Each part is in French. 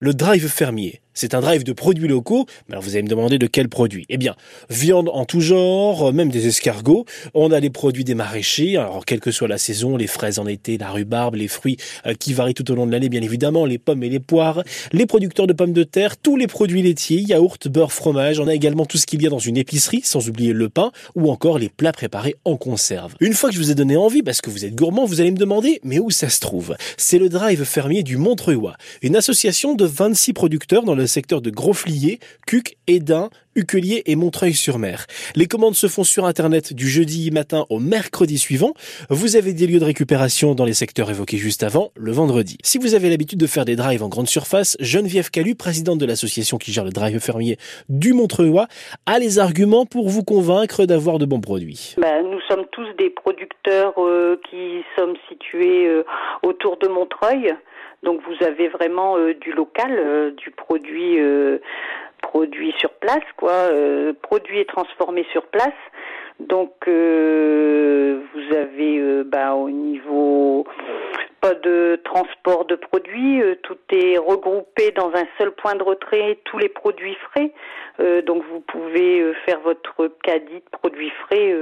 Le drive fermier, c'est un drive de produits locaux. Alors vous allez me demander de quels produits Eh bien, viande en tout genre, même des escargots. On a les produits des maraîchers. Alors quelle que soit la saison, les fraises en été, la rhubarbe, les fruits euh, qui varient tout au long de l'année, bien évidemment, les pommes et les poires, les producteurs de pommes de terre, tous les produits laitiers, yaourt, beurre, fromage. On a également tout ce qu'il y a dans une épicerie, sans oublier le pain ou encore les plats préparés en conserve. Une fois que je vous ai donné envie, parce que vous êtes gourmand, vous allez me demander, mais où ça se trouve? C'est le drive fermier du Montreuil, une association de 26 producteurs dans le secteur de Grosflier, Cuc, Edin, Uquelier et Montreuil-sur-Mer. Les commandes se font sur Internet du jeudi matin au mercredi suivant. Vous avez des lieux de récupération dans les secteurs évoqués juste avant, le vendredi. Si vous avez l'habitude de faire des drives en grande surface, Geneviève Calu, présidente de l'association qui gère le drive fermier du Montreuil, a les arguments pour vous convaincre d'avoir de bons produits. Ben, nous sommes tous des producteurs euh, qui sommes situés euh, autour de Montreuil. Donc vous avez vraiment euh, du local, euh, du produit euh, produit sur place, quoi, produit et transformé sur place. Donc vous avez bah, au niveau pas de transport de produits, tout est regroupé dans un seul point de retrait, tous les produits frais. donc vous pouvez faire votre caddie de produits frais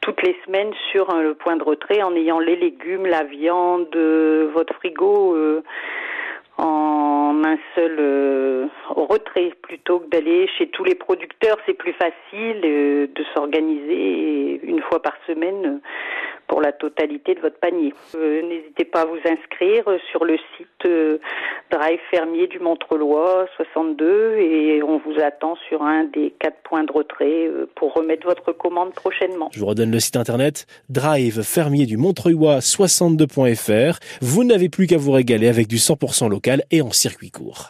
toutes les semaines sur le point de retrait en ayant les légumes, la viande, euh, votre frigo euh, en un seul euh, retrait plutôt que d'aller chez tous les producteurs. C'est plus facile de s'organiser une fois par semaine pour la totalité de votre panier. N'hésitez pas à vous inscrire sur le site Drive Fermier du Montreloi 62 et on vous attend sur un des quatre points de retrait pour remettre votre commande prochainement. Je vous redonne le site internet Drive Fermier du Montreuil 62.fr. Vous n'avez plus qu'à vous régaler avec du 100% local et en circuit court.